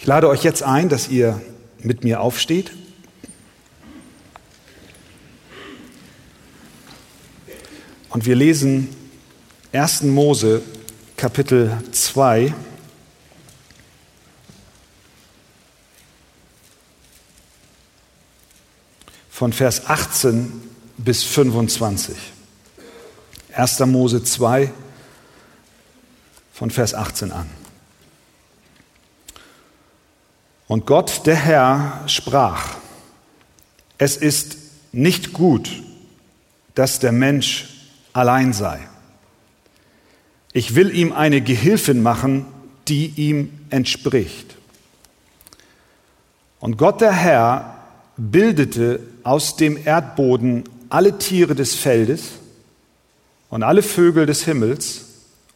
Ich lade euch jetzt ein, dass ihr mit mir aufsteht. Und wir lesen 1. Mose Kapitel 2. von Vers 18 bis 25. 1. Mose 2 von Vers 18 an. Und Gott, der Herr, sprach, es ist nicht gut, dass der Mensch allein sei. Ich will ihm eine Gehilfin machen, die ihm entspricht. Und Gott der Herr bildete aus dem Erdboden alle Tiere des Feldes und alle Vögel des Himmels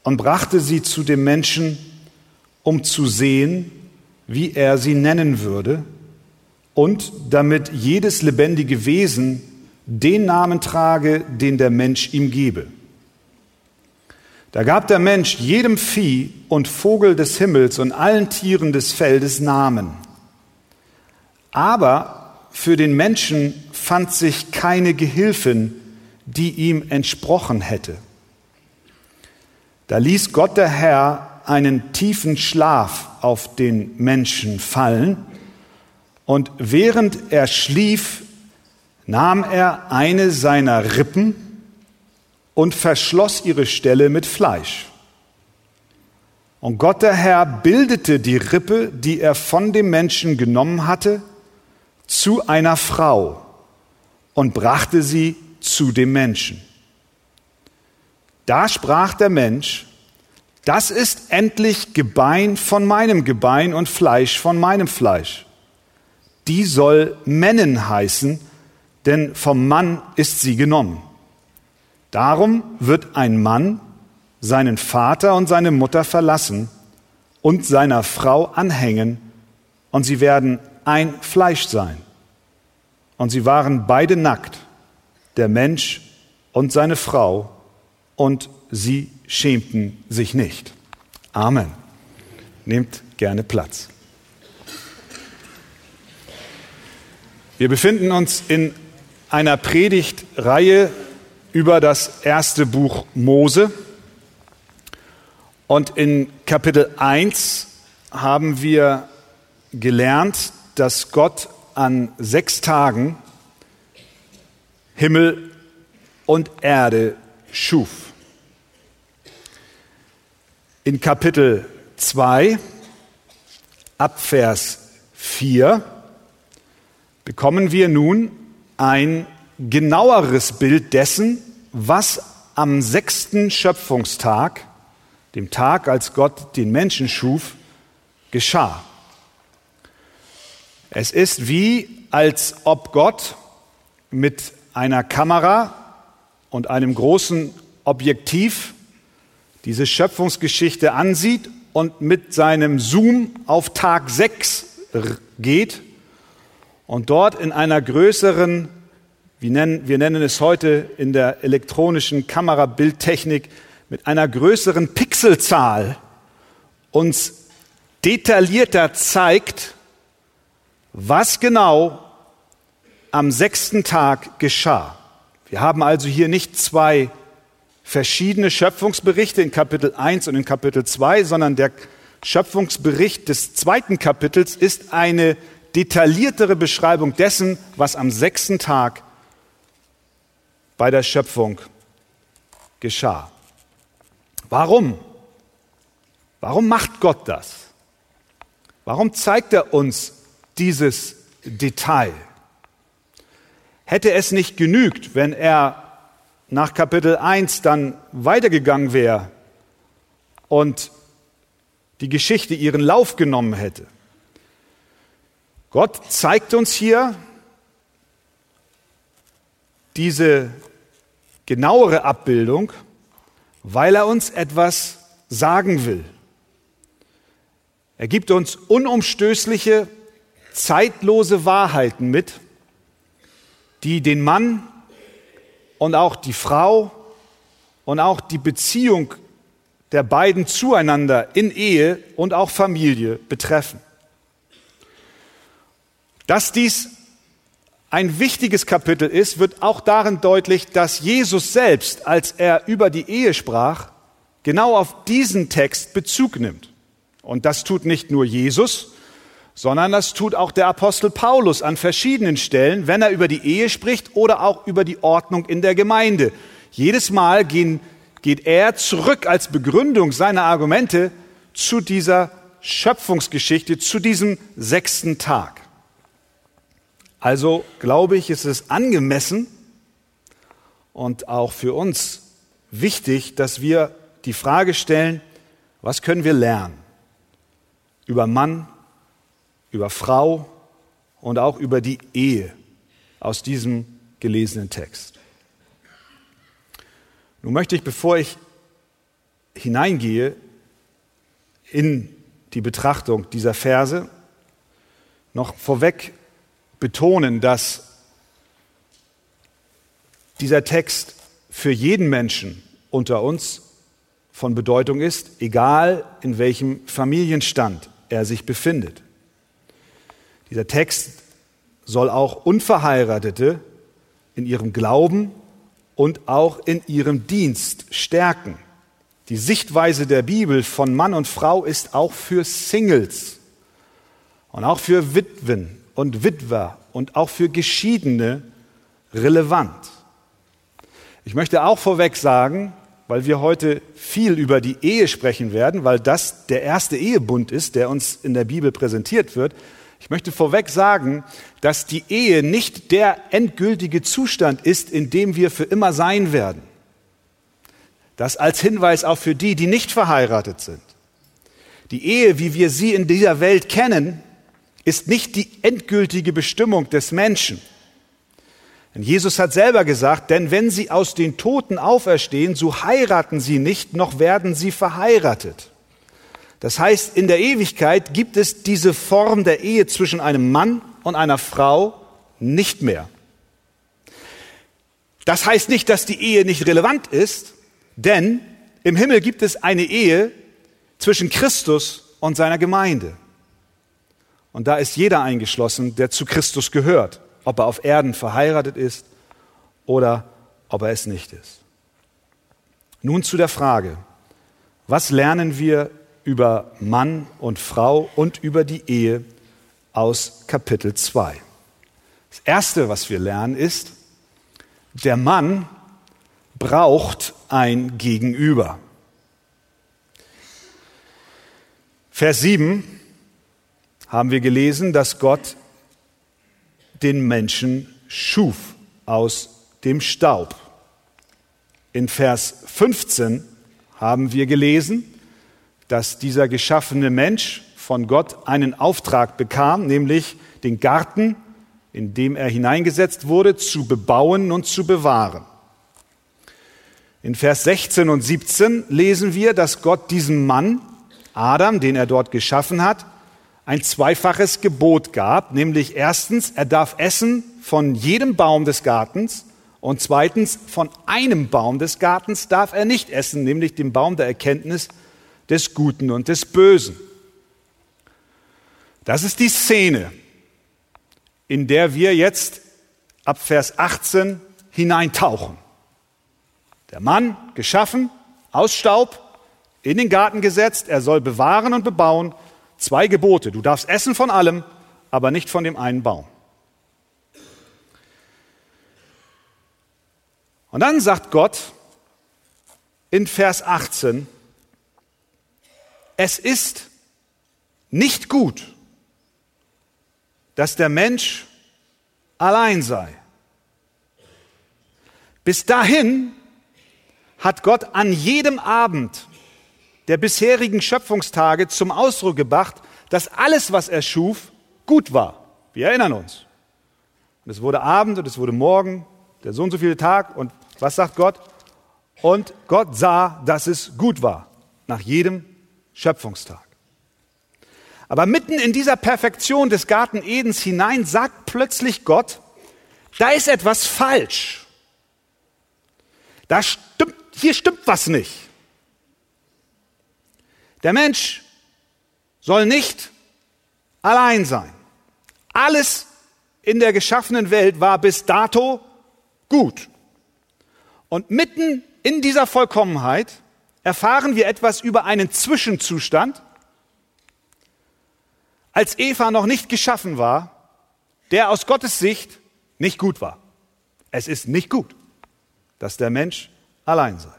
und brachte sie zu dem Menschen, um zu sehen, wie er sie nennen würde, und damit jedes lebendige Wesen den Namen trage, den der Mensch ihm gebe. Da gab der Mensch jedem Vieh und Vogel des Himmels und allen Tieren des Feldes Namen. Aber für den Menschen fand sich keine Gehilfin, die ihm entsprochen hätte. Da ließ Gott der Herr einen tiefen Schlaf auf den Menschen fallen, und während er schlief, nahm er eine seiner Rippen und verschloss ihre Stelle mit Fleisch. Und Gott der Herr bildete die Rippe, die er von dem Menschen genommen hatte, zu einer Frau und brachte sie zu dem Menschen. Da sprach der Mensch, das ist endlich Gebein von meinem Gebein und Fleisch von meinem Fleisch. Die soll Männen heißen, denn vom Mann ist sie genommen. Darum wird ein Mann seinen Vater und seine Mutter verlassen und seiner Frau anhängen, und sie werden ein Fleisch sein. Und sie waren beide nackt, der Mensch und seine Frau, und sie schämten sich nicht. Amen. Nehmt gerne Platz. Wir befinden uns in einer Predigtreihe über das erste Buch Mose. Und in Kapitel 1 haben wir gelernt, dass Gott an sechs Tagen Himmel und Erde schuf. In Kapitel 2 ab Vers 4 bekommen wir nun ein genaueres Bild dessen, was am sechsten Schöpfungstag, dem Tag, als Gott den Menschen schuf, geschah. Es ist wie, als ob Gott mit einer Kamera und einem großen Objektiv diese Schöpfungsgeschichte ansieht und mit seinem Zoom auf Tag 6 geht und dort in einer größeren, wir nennen, wir nennen es heute in der elektronischen Kamerabildtechnik, mit einer größeren Pixelzahl uns detaillierter zeigt, was genau am sechsten Tag geschah. Wir haben also hier nicht zwei verschiedene Schöpfungsberichte in Kapitel 1 und in Kapitel 2, sondern der Schöpfungsbericht des zweiten Kapitels ist eine detailliertere Beschreibung dessen, was am sechsten Tag bei der Schöpfung geschah. Warum? Warum macht Gott das? Warum zeigt er uns dieses Detail. Hätte es nicht genügt, wenn er nach Kapitel 1 dann weitergegangen wäre und die Geschichte ihren Lauf genommen hätte. Gott zeigt uns hier diese genauere Abbildung, weil er uns etwas sagen will. Er gibt uns unumstößliche zeitlose Wahrheiten mit, die den Mann und auch die Frau und auch die Beziehung der beiden zueinander in Ehe und auch Familie betreffen. Dass dies ein wichtiges Kapitel ist, wird auch darin deutlich, dass Jesus selbst, als er über die Ehe sprach, genau auf diesen Text Bezug nimmt. Und das tut nicht nur Jesus, sondern das tut auch der Apostel Paulus an verschiedenen Stellen, wenn er über die Ehe spricht oder auch über die Ordnung in der Gemeinde. Jedes Mal gehen, geht er zurück als Begründung seiner Argumente zu dieser Schöpfungsgeschichte, zu diesem sechsten Tag. Also glaube ich, ist es angemessen und auch für uns wichtig, dass wir die Frage stellen, was können wir lernen über Mann, über Frau und auch über die Ehe aus diesem gelesenen Text. Nun möchte ich, bevor ich hineingehe in die Betrachtung dieser Verse, noch vorweg betonen, dass dieser Text für jeden Menschen unter uns von Bedeutung ist, egal in welchem Familienstand er sich befindet. Dieser Text soll auch Unverheiratete in ihrem Glauben und auch in ihrem Dienst stärken. Die Sichtweise der Bibel von Mann und Frau ist auch für Singles und auch für Witwen und Witwer und auch für Geschiedene relevant. Ich möchte auch vorweg sagen, weil wir heute viel über die Ehe sprechen werden, weil das der erste Ehebund ist, der uns in der Bibel präsentiert wird. Ich möchte vorweg sagen, dass die Ehe nicht der endgültige Zustand ist, in dem wir für immer sein werden. Das als Hinweis auch für die, die nicht verheiratet sind. Die Ehe, wie wir sie in dieser Welt kennen, ist nicht die endgültige Bestimmung des Menschen. Denn Jesus hat selber gesagt, denn wenn sie aus den Toten auferstehen, so heiraten sie nicht, noch werden sie verheiratet. Das heißt, in der Ewigkeit gibt es diese Form der Ehe zwischen einem Mann und einer Frau nicht mehr. Das heißt nicht, dass die Ehe nicht relevant ist, denn im Himmel gibt es eine Ehe zwischen Christus und seiner Gemeinde. Und da ist jeder eingeschlossen, der zu Christus gehört, ob er auf Erden verheiratet ist oder ob er es nicht ist. Nun zu der Frage, was lernen wir über Mann und Frau und über die Ehe aus Kapitel 2? Das Erste, was wir lernen, ist, der Mann braucht ein Gegenüber. Vers 7 haben wir gelesen, dass Gott den Menschen schuf aus dem Staub. In Vers 15 haben wir gelesen, dass dieser geschaffene Mensch von Gott einen Auftrag bekam, nämlich den Garten, in dem er hineingesetzt wurde, zu bebauen und zu bewahren. In Vers 16 und 17 lesen wir, dass Gott diesem Mann, Adam, den er dort geschaffen hat, ein zweifaches Gebot gab, nämlich erstens, er darf essen von jedem Baum des Gartens und zweitens, von einem Baum des Gartens darf er nicht essen, nämlich dem Baum der Erkenntnis des Guten und des Bösen. Das ist die Szene, in der wir jetzt ab Vers 18 hineintauchen. Der Mann, geschaffen, aus Staub, in den Garten gesetzt, er soll bewahren und bebauen, Zwei Gebote. Du darfst essen von allem, aber nicht von dem einen Baum. Und dann sagt Gott in Vers 18, es ist nicht gut, dass der Mensch allein sei. Bis dahin hat Gott an jedem Abend der bisherigen Schöpfungstage zum Ausdruck gebracht, dass alles, was er schuf, gut war. Wir erinnern uns. Und es wurde Abend und es wurde Morgen, der so und so viele Tag. Und was sagt Gott? Und Gott sah, dass es gut war, nach jedem Schöpfungstag. Aber mitten in dieser Perfektion des Garten Edens hinein sagt plötzlich Gott, da ist etwas falsch. Da stimmt, hier stimmt was nicht. Der Mensch soll nicht allein sein. Alles in der geschaffenen Welt war bis dato gut. Und mitten in dieser Vollkommenheit erfahren wir etwas über einen Zwischenzustand, als Eva noch nicht geschaffen war, der aus Gottes Sicht nicht gut war. Es ist nicht gut, dass der Mensch allein sei.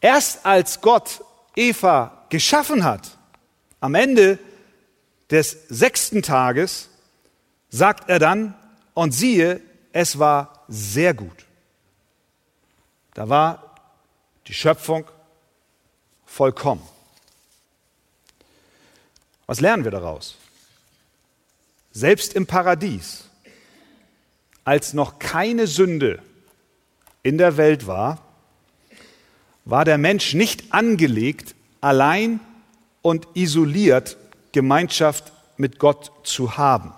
Erst als Gott Eva geschaffen hat, am Ende des sechsten Tages, sagt er dann, und siehe, es war sehr gut. Da war die Schöpfung vollkommen. Was lernen wir daraus? Selbst im Paradies, als noch keine Sünde in der Welt war, war der Mensch nicht angelegt, allein und isoliert Gemeinschaft mit Gott zu haben.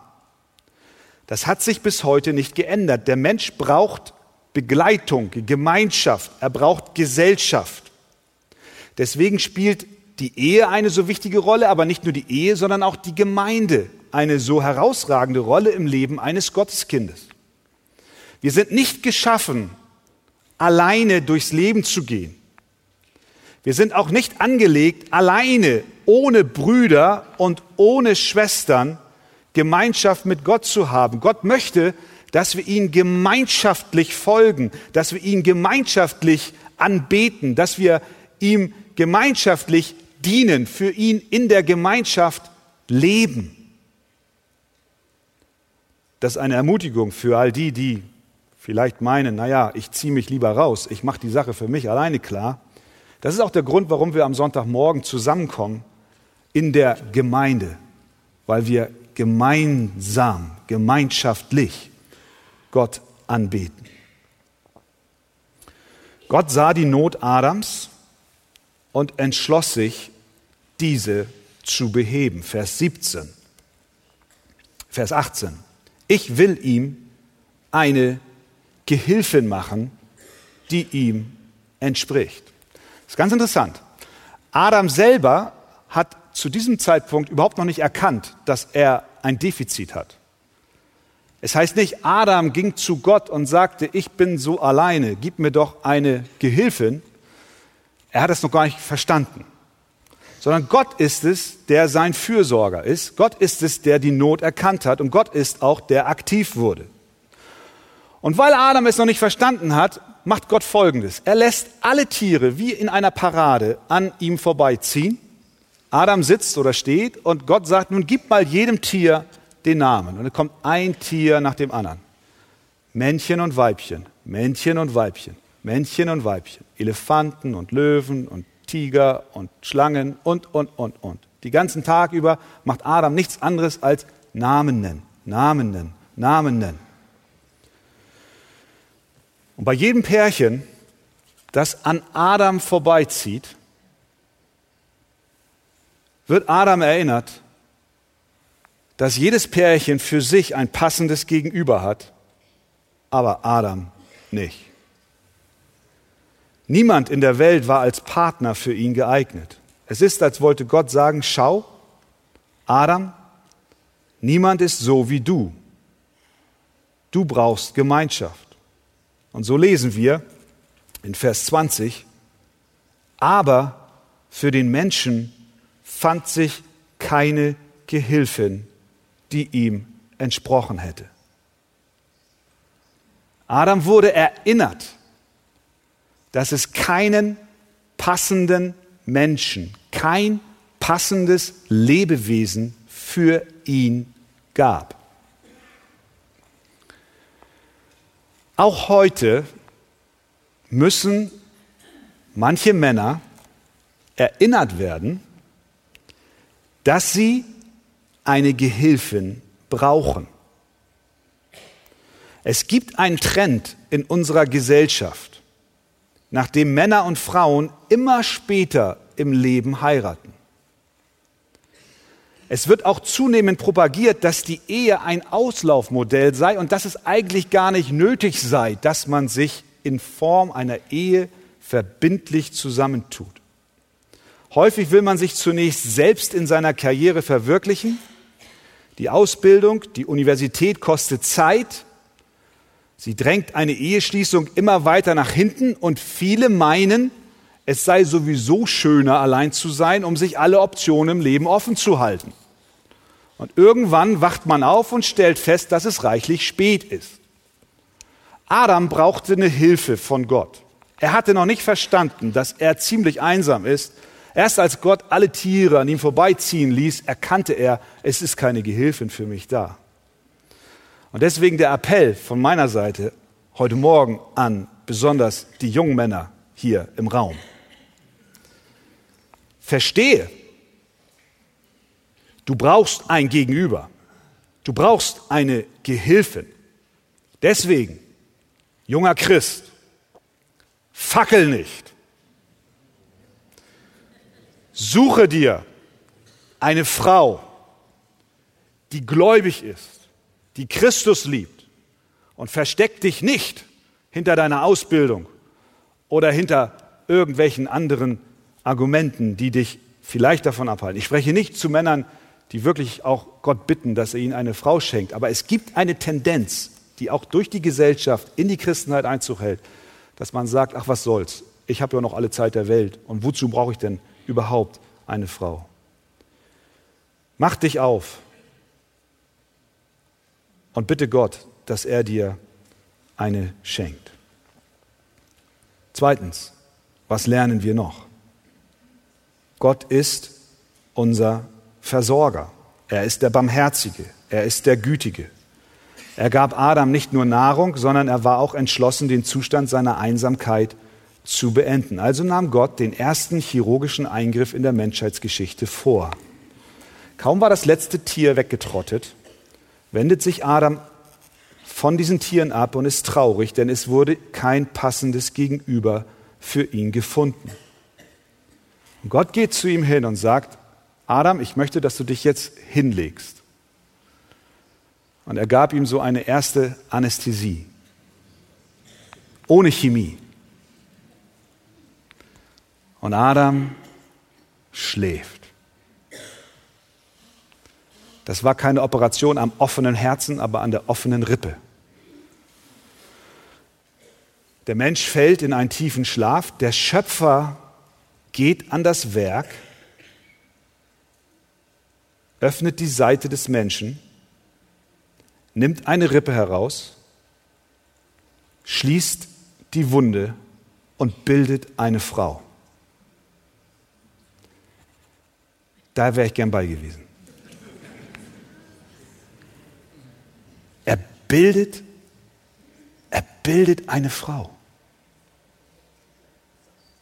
Das hat sich bis heute nicht geändert. Der Mensch braucht Begleitung, Gemeinschaft, er braucht Gesellschaft. Deswegen spielt die Ehe eine so wichtige Rolle, aber nicht nur die Ehe, sondern auch die Gemeinde eine so herausragende Rolle im Leben eines Gotteskindes. Wir sind nicht geschaffen, alleine durchs Leben zu gehen. Wir sind auch nicht angelegt, alleine, ohne Brüder und ohne Schwestern Gemeinschaft mit Gott zu haben. Gott möchte, dass wir ihn gemeinschaftlich folgen, dass wir ihn gemeinschaftlich anbeten, dass wir ihm gemeinschaftlich dienen, für ihn in der Gemeinschaft leben. Das ist eine Ermutigung für all die, die vielleicht meinen, naja, ich ziehe mich lieber raus, ich mache die Sache für mich alleine klar. Das ist auch der Grund, warum wir am Sonntagmorgen zusammenkommen in der Gemeinde, weil wir gemeinsam, gemeinschaftlich Gott anbeten. Gott sah die Not Adams und entschloss sich, diese zu beheben. Vers 17. Vers 18. Ich will ihm eine Gehilfin machen, die ihm entspricht. Das ist ganz interessant. Adam selber hat zu diesem Zeitpunkt überhaupt noch nicht erkannt, dass er ein Defizit hat. Es heißt nicht, Adam ging zu Gott und sagte, ich bin so alleine, gib mir doch eine Gehilfin. Er hat es noch gar nicht verstanden. Sondern Gott ist es, der sein Fürsorger ist. Gott ist es, der die Not erkannt hat. Und Gott ist auch, der aktiv wurde. Und weil Adam es noch nicht verstanden hat, macht Gott Folgendes. Er lässt alle Tiere wie in einer Parade an ihm vorbeiziehen Adam sitzt oder steht und Gott sagt, nun gib mal jedem Tier den Namen. Und dann kommt ein Tier nach dem anderen. Männchen und Weibchen, Männchen und Weibchen, Männchen und Weibchen, Elefanten und Löwen und Tiger und Schlangen und, und, und, und. Die ganzen Tag über macht Adam nichts anderes als Namen nennen, Namen nennen, Namen nennen. Und bei jedem Pärchen, das an Adam vorbeizieht, wird Adam erinnert, dass jedes Pärchen für sich ein passendes Gegenüber hat, aber Adam nicht. Niemand in der Welt war als Partner für ihn geeignet. Es ist, als wollte Gott sagen, schau, Adam, niemand ist so wie du. Du brauchst Gemeinschaft. Und so lesen wir in Vers 20, aber für den Menschen fand sich keine Gehilfin, die ihm entsprochen hätte. Adam wurde erinnert, dass es keinen passenden Menschen, kein passendes Lebewesen für ihn gab. Auch heute müssen manche Männer erinnert werden, dass sie eine Gehilfin brauchen. Es gibt einen Trend in unserer Gesellschaft, nachdem Männer und Frauen immer später im Leben heiraten. Es wird auch zunehmend propagiert, dass die Ehe ein Auslaufmodell sei und dass es eigentlich gar nicht nötig sei, dass man sich in Form einer Ehe verbindlich zusammentut. Häufig will man sich zunächst selbst in seiner Karriere verwirklichen, Die Ausbildung, die Universität kostet Zeit. Sie drängt eine Eheschließung immer weiter nach hinten und viele meinen, es sei sowieso schöner, allein zu sein, um sich alle Optionen im Leben offen zu halten. Und irgendwann wacht man auf und stellt fest, dass es reichlich spät ist. Adam brauchte eine Hilfe von Gott. Er hatte noch nicht verstanden, dass er ziemlich einsam ist. Erst als Gott alle Tiere an ihm vorbeiziehen ließ, erkannte er, es ist keine Gehilfin für mich da. Und deswegen der Appell von meiner Seite heute Morgen an besonders die jungen Männer hier im Raum. Verstehe, du brauchst ein Gegenüber. Du brauchst eine Gehilfin. Deswegen, junger Christ, fackel nicht. Suche dir eine Frau, die gläubig ist, die Christus liebt und versteck dich nicht hinter deiner Ausbildung oder hinter irgendwelchen anderen Argumenten, die dich vielleicht davon abhalten. Ich spreche nicht zu Männern, die wirklich auch Gott bitten, dass er ihnen eine Frau schenkt, aber es gibt eine Tendenz, die auch durch die Gesellschaft in die Christenheit Einzug hält, dass man sagt, ach was soll's, ich habe ja noch alle Zeit der Welt und wozu brauche ich denn überhaupt eine Frau? Mach dich auf und bitte Gott, dass er dir eine schenkt. Zweitens, was lernen wir noch? Gott ist unser Versorger. Er ist der Barmherzige. Er ist der Gütige. Er gab Adam nicht nur Nahrung, sondern er war auch entschlossen, den Zustand seiner Einsamkeit zu beenden. Also nahm Gott den ersten chirurgischen Eingriff in der Menschheitsgeschichte vor. Kaum war das letzte Tier weggetrottet, wendet sich Adam von diesen Tieren ab und ist traurig, denn es wurde kein passendes Gegenüber für ihn gefunden. Und Gott geht zu ihm hin und sagt, Adam, ich möchte, dass du dich jetzt hinlegst. Und er gab ihm so eine erste Anästhesie, ohne Chemie. Und Adam schläft. Das war keine Operation am offenen Herzen, aber an der offenen Rippe. Der Mensch fällt in einen tiefen Schlaf. Der Schöpfer geht an das Werk, öffnet die Seite des Menschen, nimmt eine Rippe heraus, schließt die Wunde und bildet eine Frau. Da wäre ich gern bei gewesen. Er bildet, er bildet eine Frau.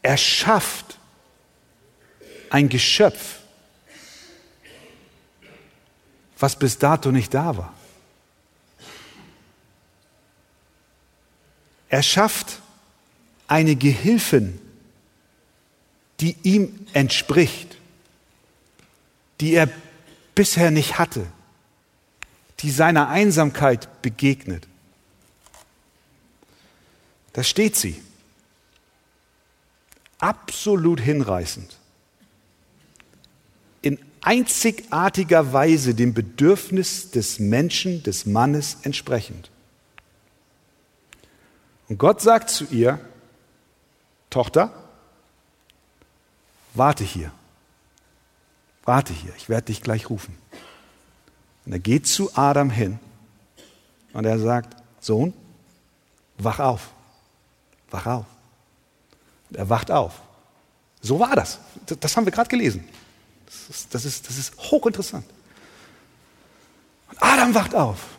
Er schafft ein Geschöpf, was bis dato nicht da war. Er schafft eine Gehilfin, die ihm entspricht, die er bisher nicht hatte, die seiner Einsamkeit begegnet. Da steht sie absolut hinreißend, in einzigartiger Weise dem Bedürfnis des Menschen, des Mannes entsprechend. Und Gott sagt zu ihr, Tochter, warte hier, warte hier, ich werde dich gleich rufen. Und er geht zu Adam hin und er sagt, Sohn, wach auf, wach auf. Er wacht auf. So war das. Das haben wir gerade gelesen. Das ist, das, ist, das ist hochinteressant. Und Adam wacht auf.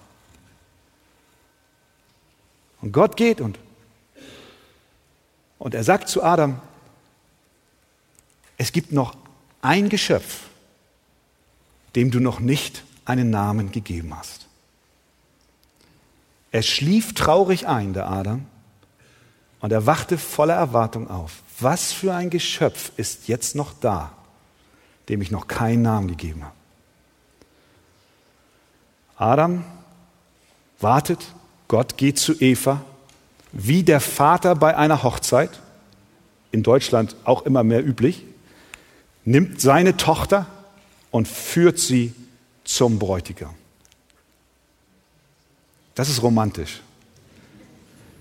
Und Gott geht und, und er sagt zu Adam, es gibt noch ein Geschöpf, dem du noch nicht einen Namen gegeben hast. Er schlief traurig ein, der Adam, und er wachte voller Erwartung auf. Was für ein Geschöpf ist jetzt noch da, dem ich noch keinen Namen gegeben habe? Adam wartet, Gott geht zu Eva, wie der Vater bei einer Hochzeit, in Deutschland auch immer mehr üblich, nimmt seine Tochter und führt sie zum Bräutigam. Das ist romantisch.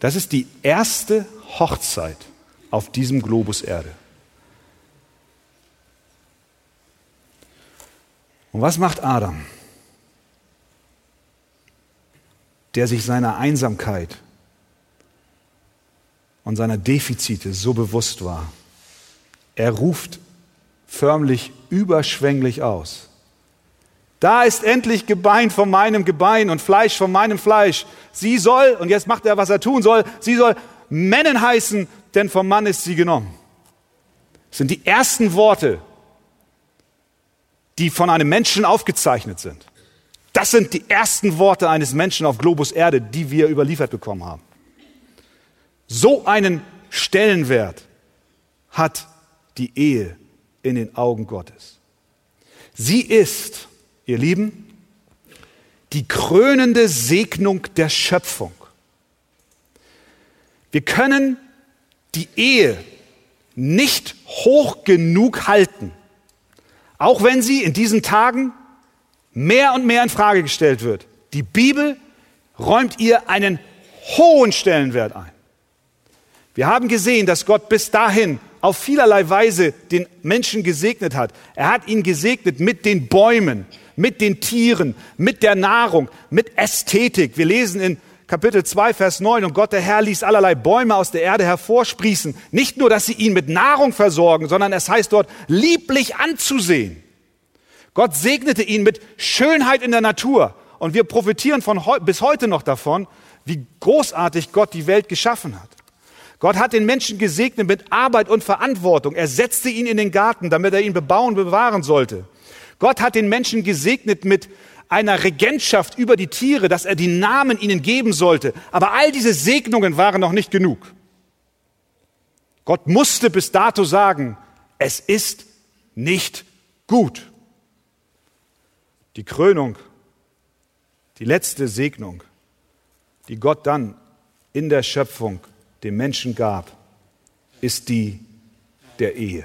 Das ist die erste Hochzeit auf diesem Globus Erde. Und was macht Adam, der sich seiner Einsamkeit und seiner Defizite so bewusst war? Er ruft förmlich überschwänglich aus. Da ist endlich Gebein von meinem Gebein und Fleisch von meinem Fleisch. Sie soll, und jetzt macht er, was er tun soll, sie soll Männen heißen, denn vom Mann ist sie genommen. Das sind die ersten Worte, die von einem Menschen aufgezeichnet sind. Das sind die ersten Worte eines Menschen auf Globus Erde, die wir überliefert bekommen haben. So einen Stellenwert hat die Ehe in den Augen Gottes. Sie ist, ihr Lieben, die krönende Segnung der Schöpfung. Wir können die Ehe nicht hoch genug halten, auch wenn sie in diesen Tagen mehr und mehr in Frage gestellt wird. Die Bibel räumt ihr einen hohen Stellenwert ein. Wir haben gesehen, dass Gott bis dahin auf vielerlei Weise den Menschen gesegnet hat. Er hat ihn gesegnet mit den Bäumen, mit den Tieren, mit der Nahrung, mit Ästhetik. Wir lesen in Kapitel 2, Vers 9, und Gott der Herr ließ allerlei Bäume aus der Erde hervorsprießen. Nicht nur, dass sie ihn mit Nahrung versorgen, sondern es heißt dort, lieblich anzusehen. Gott segnete ihn mit Schönheit in der Natur. Und wir profitieren von bis heute noch davon, wie großartig Gott die Welt geschaffen hat. Gott hat den Menschen gesegnet mit Arbeit und Verantwortung. Er setzte ihn in den Garten, damit er ihn bebauen, bewahren sollte. Gott hat den Menschen gesegnet mit einer Regentschaft über die Tiere, dass er die Namen ihnen geben sollte. Aber all diese Segnungen waren noch nicht genug. Gott musste bis dato sagen, es ist nicht gut. Die Krönung, die letzte Segnung, die Gott dann in der Schöpfung dem Menschen gab, ist die der Ehe.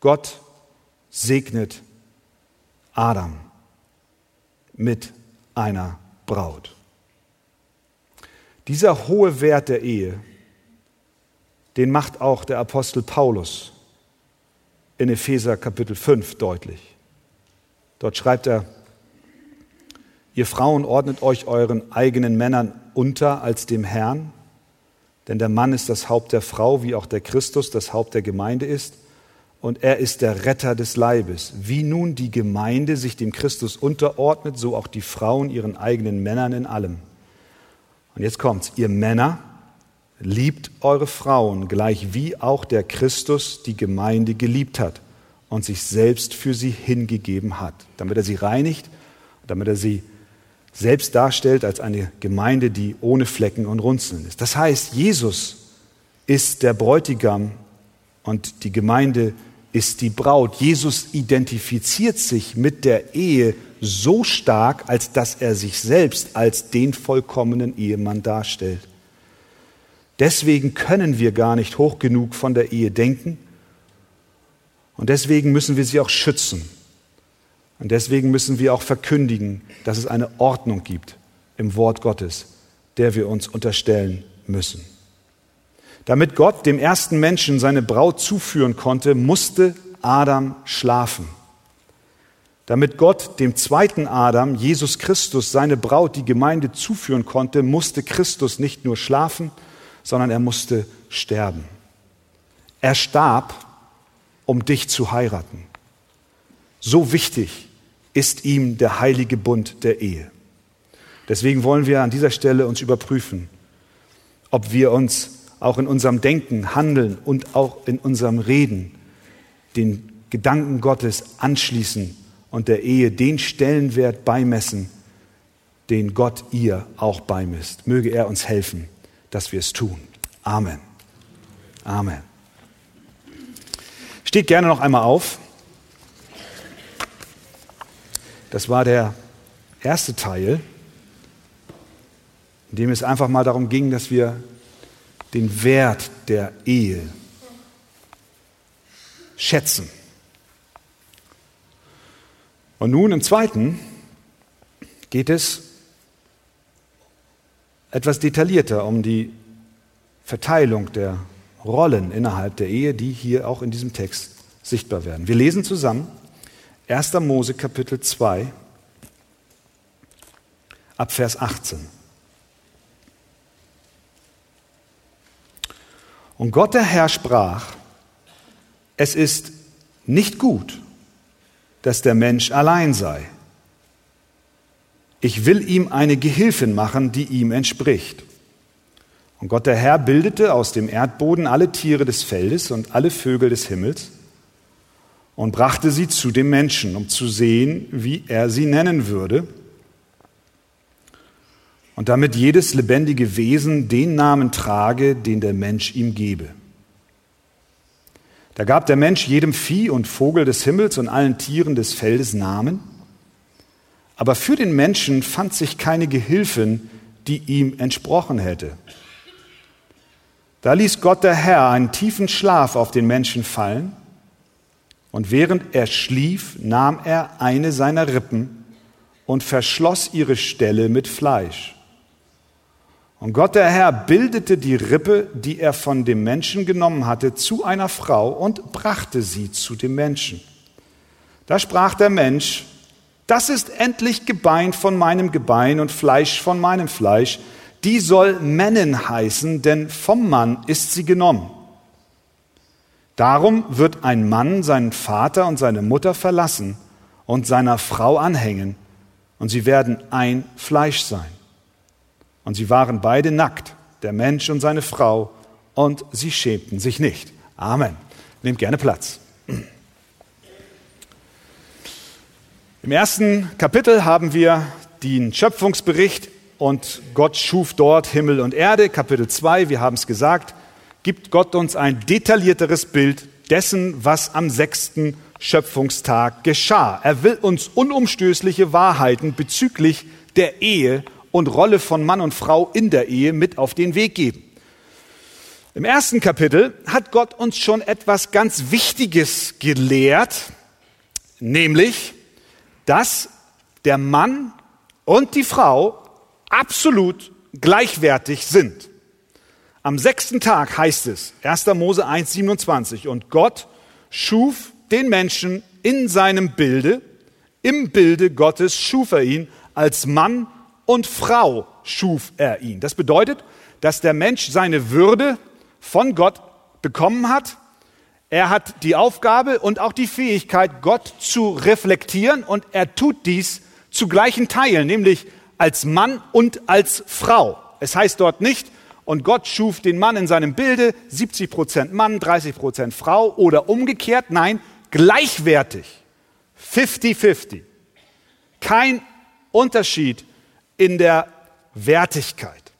Gott segnet Adam mit einer Braut. Dieser hohe Wert der Ehe, den macht auch der Apostel Paulus in Epheser Kapitel 5 deutlich. Dort schreibt er, ihr Frauen ordnet euch euren eigenen Männern unter als dem Herrn, denn der Mann ist das Haupt der Frau, wie auch der Christus das Haupt der Gemeinde ist. Und er ist der Retter des Leibes. Wie nun die Gemeinde sich dem Christus unterordnet, so auch die Frauen ihren eigenen Männern in allem. Und jetzt kommt's. Ihr Männer liebt eure Frauen, gleich wie auch der Christus die Gemeinde geliebt hat und sich selbst für sie hingegeben hat, damit er sie reinigt, damit er sie selbst darstellt als eine Gemeinde, die ohne Flecken und Runzeln ist. Das heißt, Jesus ist der Bräutigam und die Gemeinde ist die Braut. Jesus identifiziert sich mit der Ehe so stark, als dass er sich selbst als den vollkommenen Ehemann darstellt. Deswegen können wir gar nicht hoch genug von der Ehe denken und deswegen müssen wir sie auch schützen. Und deswegen müssen wir auch verkündigen, dass es eine Ordnung gibt im Wort Gottes, der wir uns unterstellen müssen. Damit Gott dem ersten Menschen seine Braut zuführen konnte, musste Adam schlafen. Damit Gott dem zweiten Adam, Jesus Christus, seine Braut, die Gemeinde zuführen konnte, musste Christus nicht nur schlafen, sondern er musste sterben. Er starb, um dich zu heiraten. So wichtig ist ihm der heilige Bund der Ehe. Deswegen wollen wir an dieser Stelle uns überprüfen, ob wir uns auch in unserem Denken, Handeln und auch in unserem Reden den Gedanken Gottes anschließen und der Ehe den Stellenwert beimessen, den Gott ihr auch beimisst. Möge er uns helfen, dass wir es tun. Amen. Amen. Steht gerne noch einmal auf. Das war der erste Teil, in dem es einfach mal darum ging, dass wir den Wert der Ehe schätzen. Und nun im zweiten geht es etwas detaillierter um die Verteilung der Rollen innerhalb der Ehe, die hier auch in diesem Text sichtbar werden. Wir lesen zusammen 1. Mose Kapitel 2 ab Vers 18. Und Gott der Herr sprach, es ist nicht gut, dass der Mensch allein sei. Ich will ihm eine Gehilfin machen, die ihm entspricht. Und Gott der Herr bildete aus dem Erdboden alle Tiere des Feldes und alle Vögel des Himmels und brachte sie zu dem Menschen, um zu sehen, wie er sie nennen würde. Und damit jedes lebendige Wesen den Namen trage, den der Mensch ihm gebe. Da gab der Mensch jedem Vieh und Vogel des Himmels und allen Tieren des Feldes Namen. Aber für den Menschen fand sich keine Gehilfin, die ihm entsprochen hätte. Da ließ Gott der Herr einen tiefen Schlaf auf den Menschen fallen, und während er schlief, nahm er eine seiner Rippen und verschloss ihre Stelle mit Fleisch. Und Gott der Herr bildete die Rippe, die er von dem Menschen genommen hatte, zu einer Frau und brachte sie zu dem Menschen. Da sprach der Mensch, das ist endlich Gebein von meinem Gebein und Fleisch von meinem Fleisch. Die soll Männen heißen, denn vom Mann ist sie genommen. Darum wird ein Mann seinen Vater und seine Mutter verlassen und seiner Frau anhängen, und sie werden ein Fleisch sein. Und sie waren beide nackt, der Mensch und seine Frau, und sie schämten sich nicht. Amen. Nehmt gerne Platz. Im ersten Kapitel haben wir den Schöpfungsbericht und Gott schuf dort Himmel und Erde. Kapitel 2, wir haben es gesagt, gibt Gott uns ein detaillierteres Bild dessen, was am sechsten Schöpfungstag geschah. Er will uns unumstößliche Wahrheiten bezüglich der Ehe und Rolle von Mann und Frau in der Ehe mit auf den Weg geben. Im ersten Kapitel hat Gott uns schon etwas ganz Wichtiges gelehrt, nämlich dass der Mann und die Frau absolut gleichwertig sind. Am sechsten Tag heißt es, 1. Mose 1, 27, und Gott schuf den Menschen in seinem Bilde, im Bilde Gottes schuf er ihn, als Mann und Frau schuf er ihn. Das bedeutet, dass der Mensch seine Würde von Gott bekommen hat er hat die Aufgabe und auch die Fähigkeit, Gott zu reflektieren und er tut dies zu gleichen Teilen, nämlich als Mann und als Frau. Es heißt dort nicht, und Gott schuf den Mann in seinem Bilde, 70 Prozent Mann, 30 Prozent Frau oder umgekehrt. Nein, gleichwertig. 50-50. Kein Unterschied in der Wertigkeit.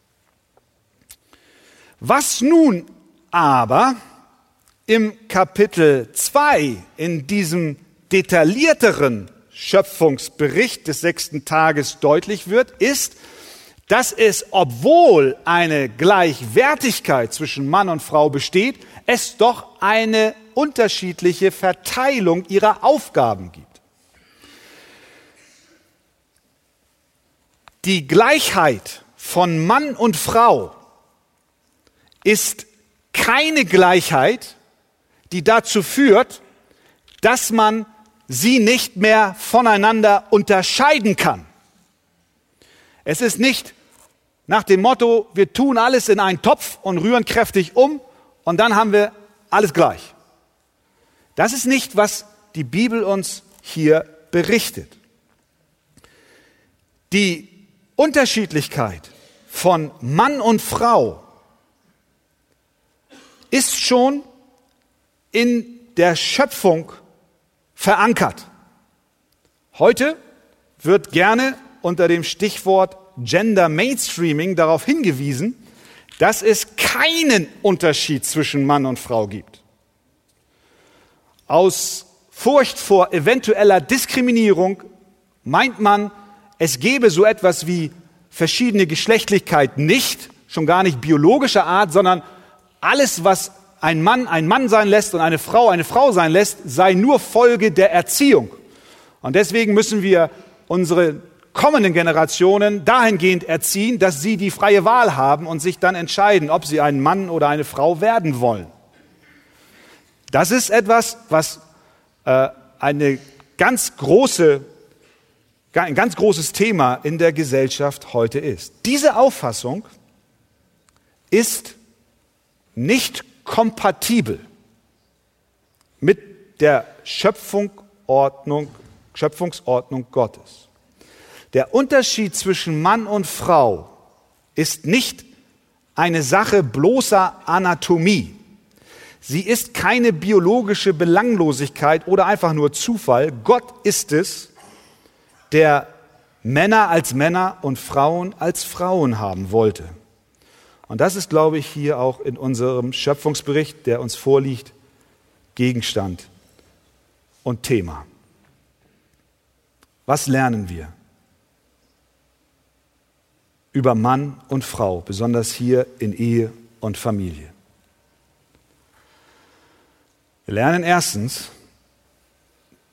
Was nun aber im Kapitel 2, in diesem detaillierteren Schöpfungsbericht des sechsten Tages deutlich wird, ist, dass es, obwohl eine Gleichwertigkeit zwischen Mann und Frau besteht, es doch eine unterschiedliche Verteilung ihrer Aufgaben gibt. Die Gleichheit von Mann und Frau ist keine Gleichheit, die dazu führt, dass man sie nicht mehr voneinander unterscheiden kann. Es ist nicht nach dem Motto, wir tun alles in einen Topf und rühren kräftig um und dann haben wir alles gleich. Das ist nicht, was die Bibel uns hier berichtet. Die Unterschiedlichkeit von Mann und Frau ist schon in der Schöpfung verankert. Heute wird gerne unter dem Stichwort Gender Mainstreaming darauf hingewiesen, dass es keinen Unterschied zwischen Mann und Frau gibt. Aus Furcht vor eventueller Diskriminierung meint man, es gebe so etwas wie verschiedene Geschlechtlichkeit nicht, schon gar nicht biologischer Art, sondern alles, was ein Mann ein Mann sein lässt und eine Frau eine Frau sein lässt, sei nur Folge der Erziehung. Und deswegen müssen wir unsere kommenden Generationen dahingehend erziehen, dass sie die freie Wahl haben und sich dann entscheiden, ob sie ein Mann oder eine Frau werden wollen. Das ist etwas, was äh, eine ganz große, ein ganz großes Thema in der Gesellschaft heute ist. Diese Auffassung ist nicht kompatibel mit der Schöpfungsordnung, Schöpfungsordnung Gottes. Der Unterschied zwischen Mann und Frau ist nicht eine Sache bloßer Anatomie. Sie ist keine biologische Belanglosigkeit oder einfach nur Zufall. Gott ist es, der Männer als Männer und Frauen als Frauen haben wollte. Und das ist, glaube ich, hier auch in unserem Schöpfungsbericht, der uns vorliegt, Gegenstand und Thema. Was lernen wir über Mann und Frau, besonders hier in Ehe und Familie? Wir lernen erstens,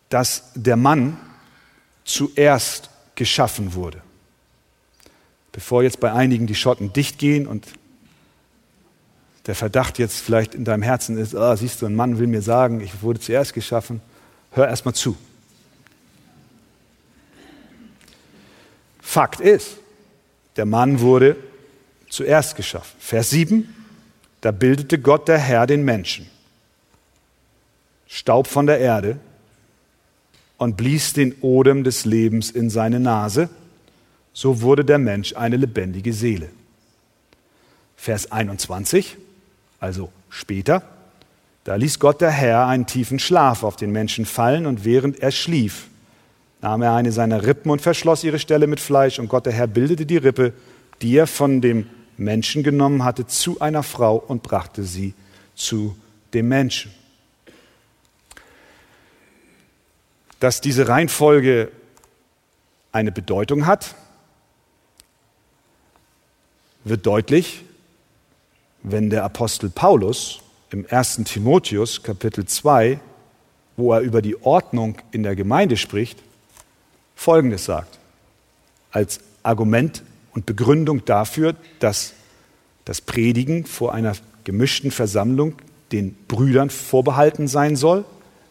dass der Mann zuerst geschaffen wurde. Bevor jetzt bei einigen die Schotten dicht gehen und der Verdacht jetzt vielleicht in deinem Herzen ist, oh, siehst du, ein Mann will mir sagen, ich wurde zuerst geschaffen, hör erst mal zu. Fakt ist, der Mann wurde zuerst geschaffen. Vers 7, da bildete Gott der Herr den Menschen. Staub von der Erde und blies den Odem des Lebens in seine Nase, so wurde der Mensch eine lebendige Seele. Vers 21, also später, da ließ Gott der Herr einen tiefen Schlaf auf den Menschen fallen und während er schlief, nahm er eine seiner Rippen und verschloss ihre Stelle mit Fleisch und Gott der Herr bildete die Rippe, die er von dem Menschen genommen hatte, zu einer Frau und brachte sie zu dem Menschen. Dass diese Reihenfolge eine Bedeutung hat, wird deutlich, wenn der Apostel Paulus im 1. Timotheus Kapitel 2, wo er über die Ordnung in der Gemeinde spricht, Folgendes sagt, als Argument und Begründung dafür, dass das Predigen vor einer gemischten Versammlung den Brüdern vorbehalten sein soll,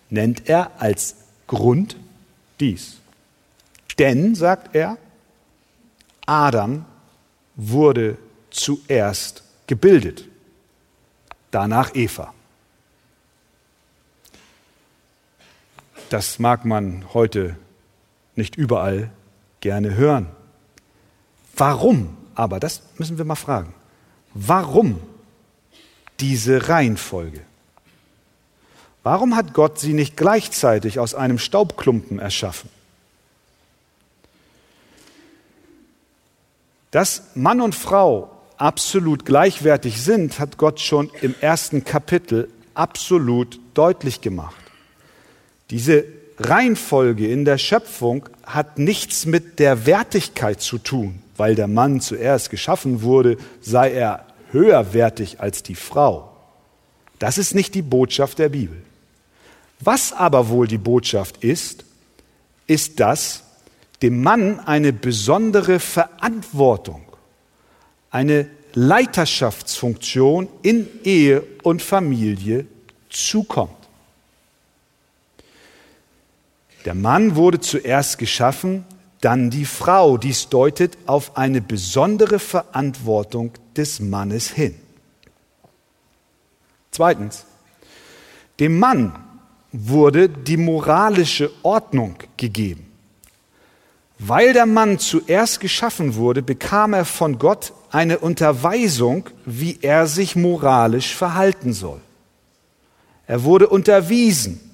nennt er als Grund dies. Denn, sagt er, Adam wurde zuerst gebildet, danach Eva. Das mag man heute nicht überall gerne hören. Warum aber, das müssen wir mal fragen, warum diese Reihenfolge? Warum hat Gott sie nicht gleichzeitig aus einem Staubklumpen erschaffen? Dass Mann und Frau absolut gleichwertig sind, hat Gott schon im ersten Kapitel absolut deutlich gemacht. Diese Reihenfolge in der Schöpfung hat nichts mit der Wertigkeit zu tun, weil der Mann zuerst geschaffen wurde, sei er höherwertig als die Frau. Das ist nicht die Botschaft der Bibel. Was aber wohl die Botschaft ist, ist, dass dem Mann eine besondere Verantwortung eine Leiterschaftsfunktion in Ehe und Familie zukommt. Der Mann wurde zuerst geschaffen, dann die Frau. Dies deutet auf eine besondere Verantwortung des Mannes hin. Zweitens, dem Mann wurde die moralische Ordnung gegeben. Weil der Mann zuerst geschaffen wurde, bekam er von Gott eine Unterweisung, wie er sich moralisch verhalten soll. Er wurde unterwiesen.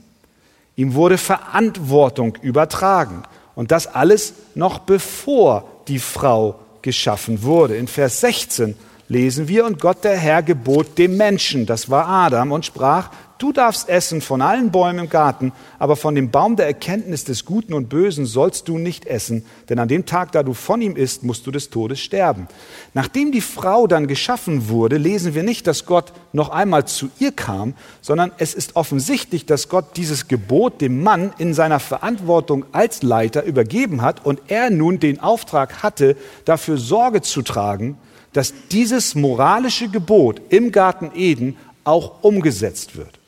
Ihm wurde Verantwortung übertragen. Und das alles noch bevor die Frau geschaffen wurde. In Vers 16 lesen wir, und Gott der Herr gebot dem Menschen, das war Adam, und sprach, du darfst essen von allen Bäumen im Garten, aber von dem Baum der Erkenntnis des Guten und Bösen sollst du nicht essen, denn an dem Tag, da du von ihm isst, musst du des Todes sterben. Nachdem die Frau dann geschaffen wurde, lesen wir nicht, dass Gott noch einmal zu ihr kam, sondern es ist offensichtlich, dass Gott dieses Gebot dem Mann in seiner Verantwortung als Leiter übergeben hat und er nun den Auftrag hatte, dafür Sorge zu tragen, dass dieses moralische Gebot im Garten Eden auch umgesetzt wird.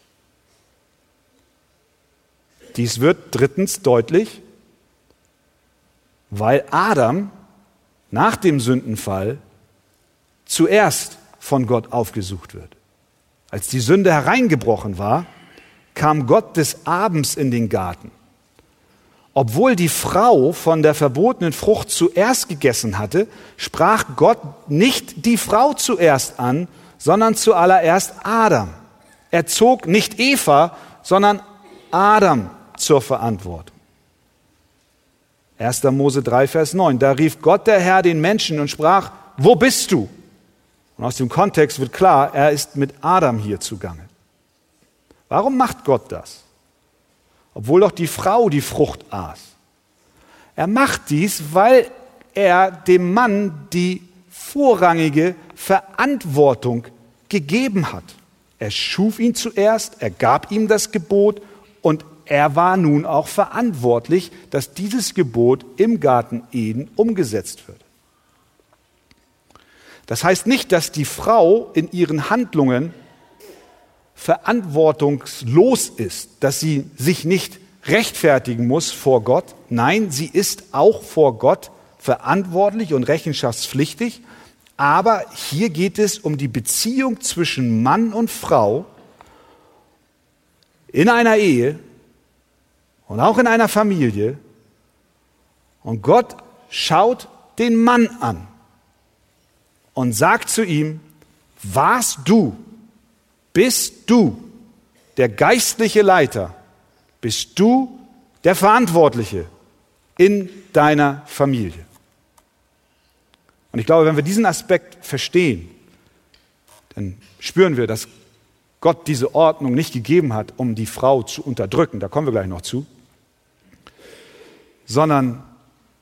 Dies wird drittens deutlich, weil Adam nach dem Sündenfall zuerst von Gott aufgesucht wird. Als die Sünde hereingebrochen war, kam Gott des Abends in den Garten obwohl die Frau von der verbotenen Frucht zuerst gegessen hatte, sprach Gott nicht die Frau zuerst an, sondern zuallererst Adam. Er zog nicht Eva, sondern Adam zur Verantwortung. 1. Mose 3, Vers 9. Da rief Gott der Herr den Menschen und sprach, wo bist du? Und aus dem Kontext wird klar, er ist mit Adam hier zugange. Warum macht Gott das? obwohl doch die Frau die Frucht aß. Er macht dies, weil er dem Mann die vorrangige Verantwortung gegeben hat. Er schuf ihn zuerst, er gab ihm das Gebot und er war nun auch verantwortlich, dass dieses Gebot im Garten Eden umgesetzt wird. Das heißt nicht, dass die Frau in ihren Handlungen verantwortungslos ist, dass sie sich nicht rechtfertigen muss vor Gott. Nein, sie ist auch vor Gott verantwortlich und rechenschaftspflichtig. Aber hier geht es um die Beziehung zwischen Mann und Frau in einer Ehe und auch in einer Familie. Und Gott schaut den Mann an und sagt zu ihm, warst du bist du der geistliche Leiter, bist du der Verantwortliche in deiner Familie. Und ich glaube, wenn wir diesen Aspekt verstehen, dann spüren wir, dass Gott diese Ordnung nicht gegeben hat, um die Frau zu unterdrücken, da kommen wir gleich noch zu, sondern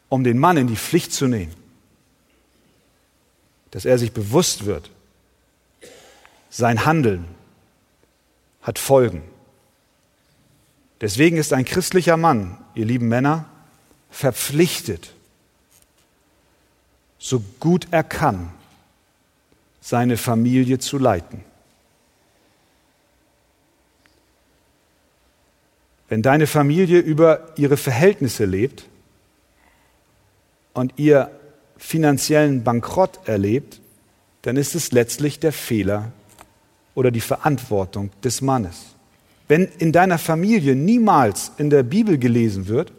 um den Mann in die Pflicht zu nehmen, dass er sich bewusst wird, sein Handeln hat Folgen. Deswegen ist ein christlicher Mann, ihr lieben Männer, verpflichtet, so gut er kann, seine Familie zu leiten. Wenn deine Familie über ihre Verhältnisse lebt und ihr finanziellen Bankrott erlebt, dann ist es letztlich der Fehler oder die Verantwortung des Mannes. Wenn in deiner Familie niemals in der Bibel gelesen wird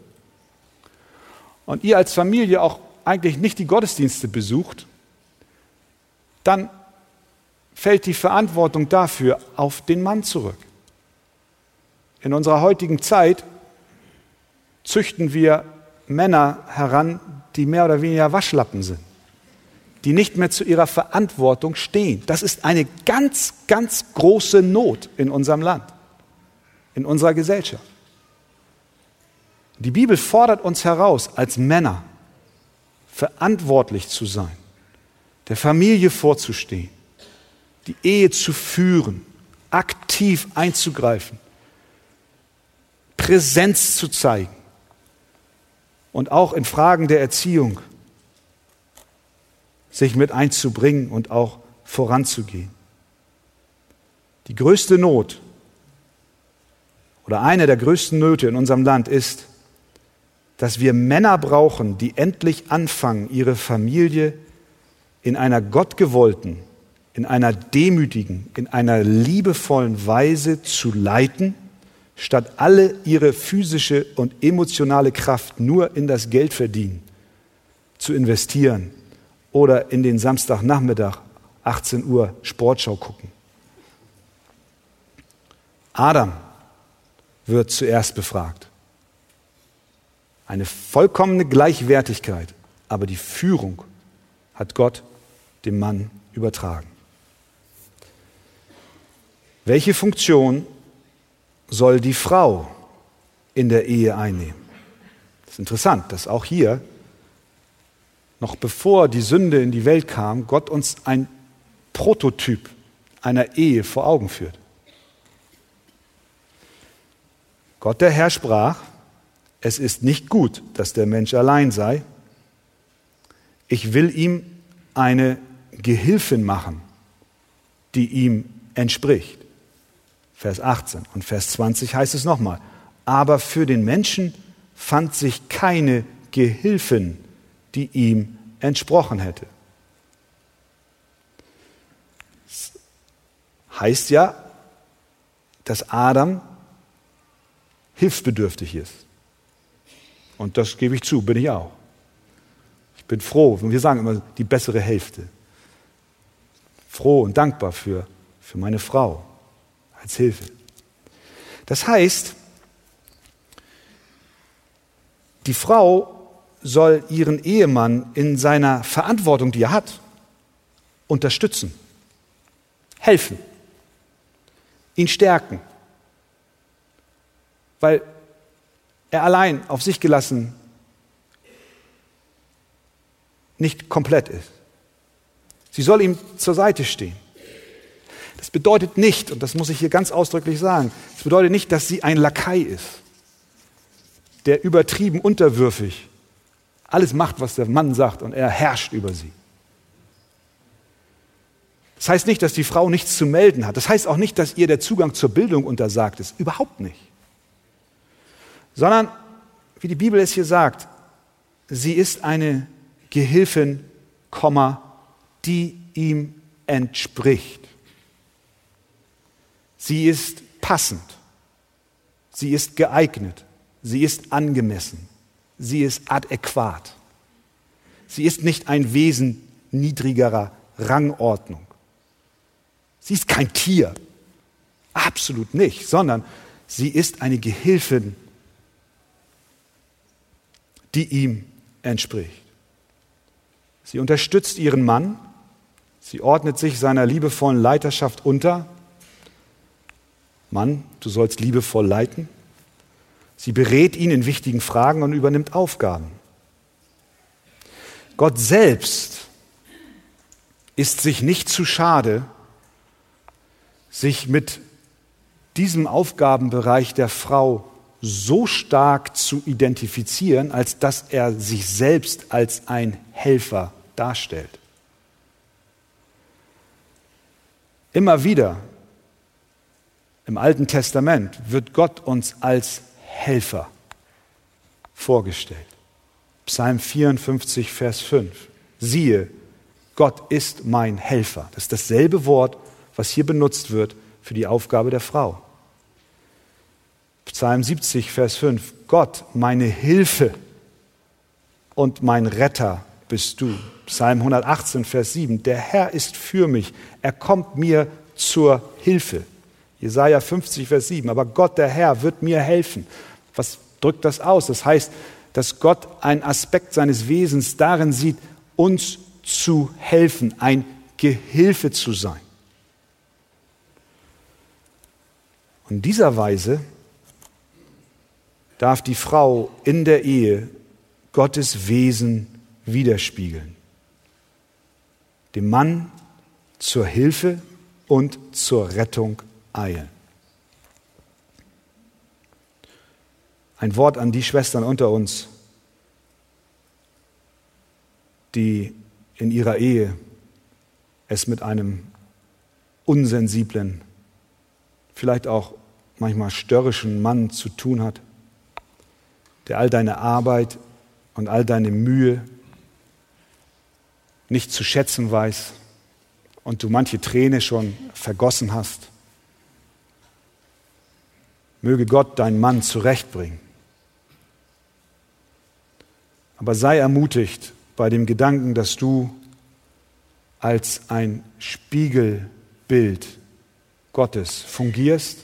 und ihr als Familie auch eigentlich nicht die Gottesdienste besucht, dann fällt die Verantwortung dafür auf den Mann zurück. In unserer heutigen Zeit züchten wir Männer heran, die mehr oder weniger Waschlappen sind die nicht mehr zu ihrer Verantwortung stehen. Das ist eine ganz, ganz große Not in unserem Land, in unserer Gesellschaft. Die Bibel fordert uns heraus, als Männer verantwortlich zu sein, der Familie vorzustehen, die Ehe zu führen, aktiv einzugreifen, Präsenz zu zeigen und auch in Fragen der Erziehung sich mit einzubringen und auch voranzugehen. Die größte Not oder eine der größten Nöte in unserem Land ist, dass wir Männer brauchen, die endlich anfangen, ihre Familie in einer gottgewollten, in einer demütigen, in einer liebevollen Weise zu leiten, statt alle ihre physische und emotionale Kraft nur in das Geldverdienen zu investieren oder in den Samstagnachmittag 18 Uhr Sportschau gucken. Adam wird zuerst befragt. Eine vollkommene Gleichwertigkeit, aber die Führung hat Gott dem Mann übertragen. Welche Funktion soll die Frau in der Ehe einnehmen. Das ist interessant, dass auch hier, noch bevor die Sünde in die Welt kam, Gott uns ein Prototyp einer Ehe vor Augen führt. Gott der Herr sprach, es ist nicht gut, dass der Mensch allein sei. Ich will ihm eine Gehilfin machen, die ihm entspricht. Vers 18 und Vers 20 heißt es nochmal, aber für den Menschen fand sich keine Gehilfin, die ihm entsprochen hätte. Das heißt ja, dass Adam hilfsbedürftig ist. Und das gebe ich zu, bin ich auch. Ich bin froh, wir sagen immer die bessere Hälfte. Froh und dankbar für, für meine Frau als Hilfe. Das heißt, die Frau soll ihren Ehemann in seiner Verantwortung, die er hat, unterstützen, helfen, ihn stärken, weil er allein auf sich gelassen nicht komplett ist. Sie soll ihm zur Seite stehen. Das bedeutet nicht, und das muss ich hier ganz ausdrücklich sagen, das bedeutet nicht, dass sie ein Lakai ist, der übertrieben unterwürfig alles macht, was der Mann sagt und er herrscht über sie. Das heißt nicht, dass die Frau nichts zu melden hat. Das heißt auch nicht, dass ihr der Zugang zur Bildung untersagt ist. Überhaupt nicht sondern, wie die Bibel es hier sagt, sie ist eine Gehilfin, die ihm entspricht. Sie ist passend. Sie ist geeignet. Sie ist angemessen. Sie ist adäquat. Sie ist nicht ein Wesen niedrigerer Rangordnung. Sie ist kein Tier. Absolut nicht, sondern sie ist eine Gehilfin die ihm entspricht. Sie unterstützt ihren Mann, sie ordnet sich seiner liebevollen Leiterschaft unter. Mann, du sollst liebevoll leiten. Sie berät ihn in wichtigen Fragen und übernimmt Aufgaben. Gott selbst ist sich nicht zu schade, sich mit diesem Aufgabenbereich der Frau so stark zu identifizieren, als dass er sich selbst als ein Helfer darstellt. Immer wieder im Alten Testament wird Gott uns als Helfer vorgestellt. Psalm 54, Vers 5. Siehe, Gott ist mein Helfer. Das ist dasselbe Wort, was hier benutzt wird für die Aufgabe der Frau. Psalm 70, Vers 5. Gott, meine Hilfe und mein Retter bist du. Psalm 118, Vers 7. Der Herr ist für mich. Er kommt mir zur Hilfe. Jesaja 50, Vers 7. Aber Gott, der Herr, wird mir helfen. Was drückt das aus? Das heißt, dass Gott einen Aspekt seines Wesens darin sieht, uns zu helfen, ein Gehilfe zu sein. Und in dieser Weise darf die Frau in der Ehe Gottes Wesen widerspiegeln. Dem Mann zur Hilfe und zur Rettung eilen. Ein Wort an die Schwestern unter uns, die in ihrer Ehe es mit einem unsensiblen, vielleicht auch manchmal störrischen Mann zu tun hat der all deine Arbeit und all deine Mühe nicht zu schätzen weiß und du manche Träne schon vergossen hast. Möge Gott deinen Mann zurechtbringen. Aber sei ermutigt bei dem Gedanken, dass du als ein Spiegelbild Gottes fungierst,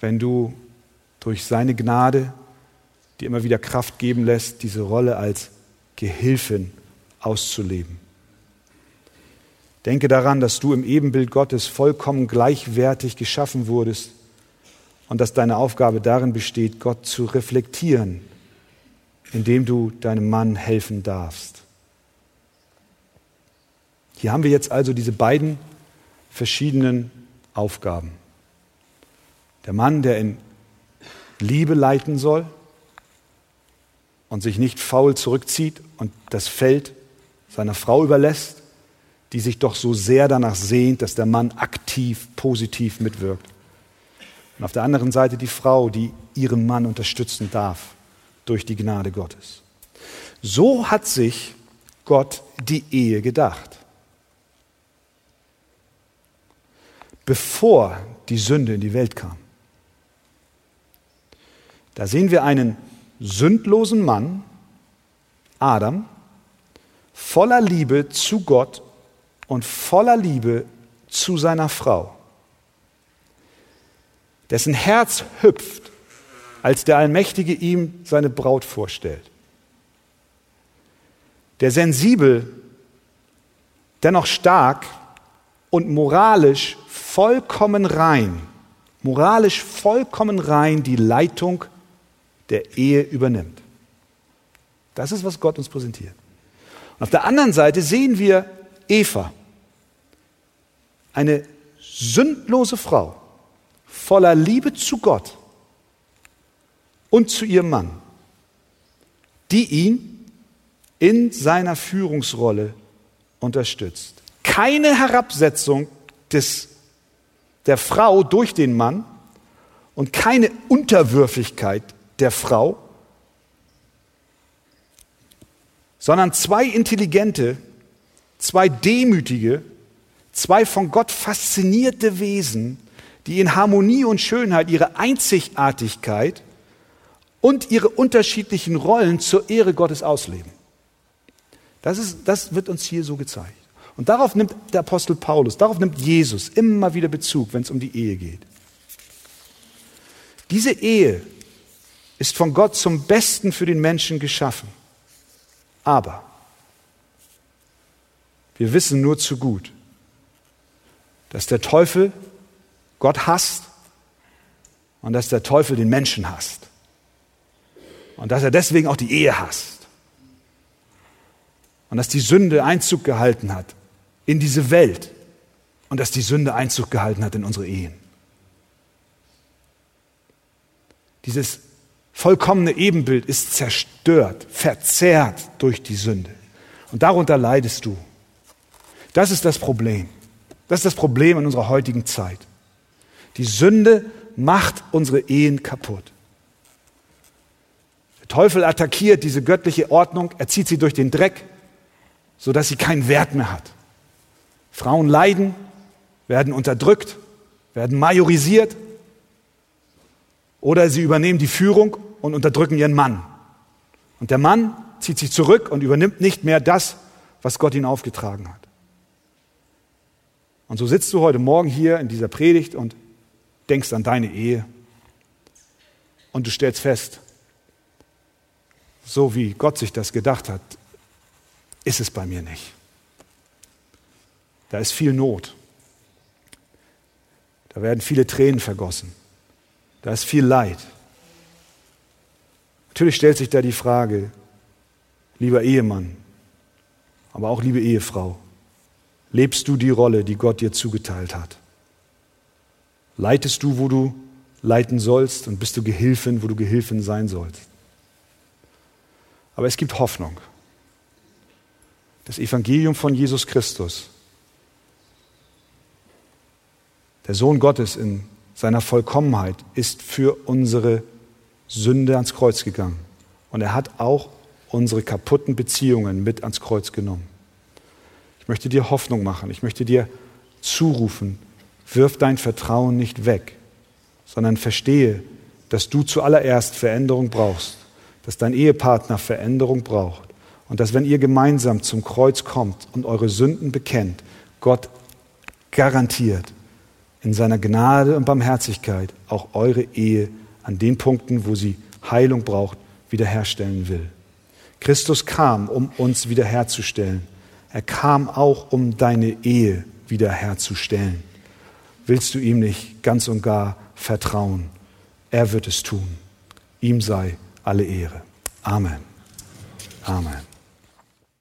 wenn du durch seine Gnade die immer wieder Kraft geben lässt, diese Rolle als Gehilfin auszuleben. Denke daran, dass du im Ebenbild Gottes vollkommen gleichwertig geschaffen wurdest und dass deine Aufgabe darin besteht, Gott zu reflektieren, indem du deinem Mann helfen darfst. Hier haben wir jetzt also diese beiden verschiedenen Aufgaben. Der Mann, der in Liebe leiten soll und sich nicht faul zurückzieht und das Feld seiner Frau überlässt, die sich doch so sehr danach sehnt, dass der Mann aktiv, positiv mitwirkt. Und auf der anderen Seite die Frau, die ihren Mann unterstützen darf durch die Gnade Gottes. So hat sich Gott die Ehe gedacht. Bevor die Sünde in die Welt kam. Da sehen wir einen sündlosen Mann, Adam, voller Liebe zu Gott und voller Liebe zu seiner Frau, dessen Herz hüpft, als der Allmächtige ihm seine Braut vorstellt, der sensibel, dennoch stark und moralisch vollkommen rein, moralisch vollkommen rein die Leitung der Ehe übernimmt. Das ist, was Gott uns präsentiert. Und auf der anderen Seite sehen wir Eva, eine sündlose Frau, voller Liebe zu Gott und zu ihrem Mann, die ihn in seiner Führungsrolle unterstützt. Keine Herabsetzung des, der Frau durch den Mann und keine Unterwürfigkeit der Frau, sondern zwei intelligente, zwei demütige, zwei von Gott faszinierte Wesen, die in Harmonie und Schönheit ihre Einzigartigkeit und ihre unterschiedlichen Rollen zur Ehre Gottes ausleben. Das, ist, das wird uns hier so gezeigt. Und darauf nimmt der Apostel Paulus, darauf nimmt Jesus immer wieder Bezug, wenn es um die Ehe geht. Diese Ehe ist von Gott zum Besten für den Menschen geschaffen. Aber wir wissen nur zu gut, dass der Teufel Gott hasst und dass der Teufel den Menschen hasst. Und dass er deswegen auch die Ehe hasst. Und dass die Sünde Einzug gehalten hat in diese Welt und dass die Sünde Einzug gehalten hat in unsere Ehen. Dieses vollkommene Ebenbild ist zerstört, verzerrt durch die Sünde. Und darunter leidest du. Das ist das Problem. Das ist das Problem in unserer heutigen Zeit. Die Sünde macht unsere Ehen kaputt. Der Teufel attackiert diese göttliche Ordnung, er zieht sie durch den Dreck, sodass sie keinen Wert mehr hat. Frauen leiden, werden unterdrückt, werden majorisiert oder sie übernehmen die Führung und unterdrücken ihren Mann. Und der Mann zieht sich zurück und übernimmt nicht mehr das, was Gott ihn aufgetragen hat. Und so sitzt du heute Morgen hier in dieser Predigt und denkst an deine Ehe. Und du stellst fest, so wie Gott sich das gedacht hat, ist es bei mir nicht. Da ist viel Not. Da werden viele Tränen vergossen. Da ist viel Leid. Natürlich stellt sich da die Frage, lieber Ehemann, aber auch liebe Ehefrau, Lebst du die Rolle, die Gott dir zugeteilt hat? Leitest du, wo du leiten sollst und bist du Gehilfin, wo du Gehilfin sein sollst? Aber es gibt Hoffnung. Das Evangelium von Jesus Christus, der Sohn Gottes in seiner Vollkommenheit, ist für unsere Sünde ans Kreuz gegangen. Und er hat auch unsere kaputten Beziehungen mit ans Kreuz genommen. Ich möchte dir Hoffnung machen. Ich möchte dir zurufen, wirf dein Vertrauen nicht weg, sondern verstehe, dass du zuallererst Veränderung brauchst, dass dein Ehepartner Veränderung braucht und dass wenn ihr gemeinsam zum Kreuz kommt und eure Sünden bekennt, Gott garantiert in seiner Gnade und Barmherzigkeit auch eure Ehe an den Punkten, wo sie Heilung braucht, wiederherstellen will. Christus kam, um uns wiederherzustellen. Er kam auch, um deine Ehe wiederherzustellen. Willst du ihm nicht ganz und gar vertrauen Er wird es tun. Ihm sei alle Ehre. Amen. Amen.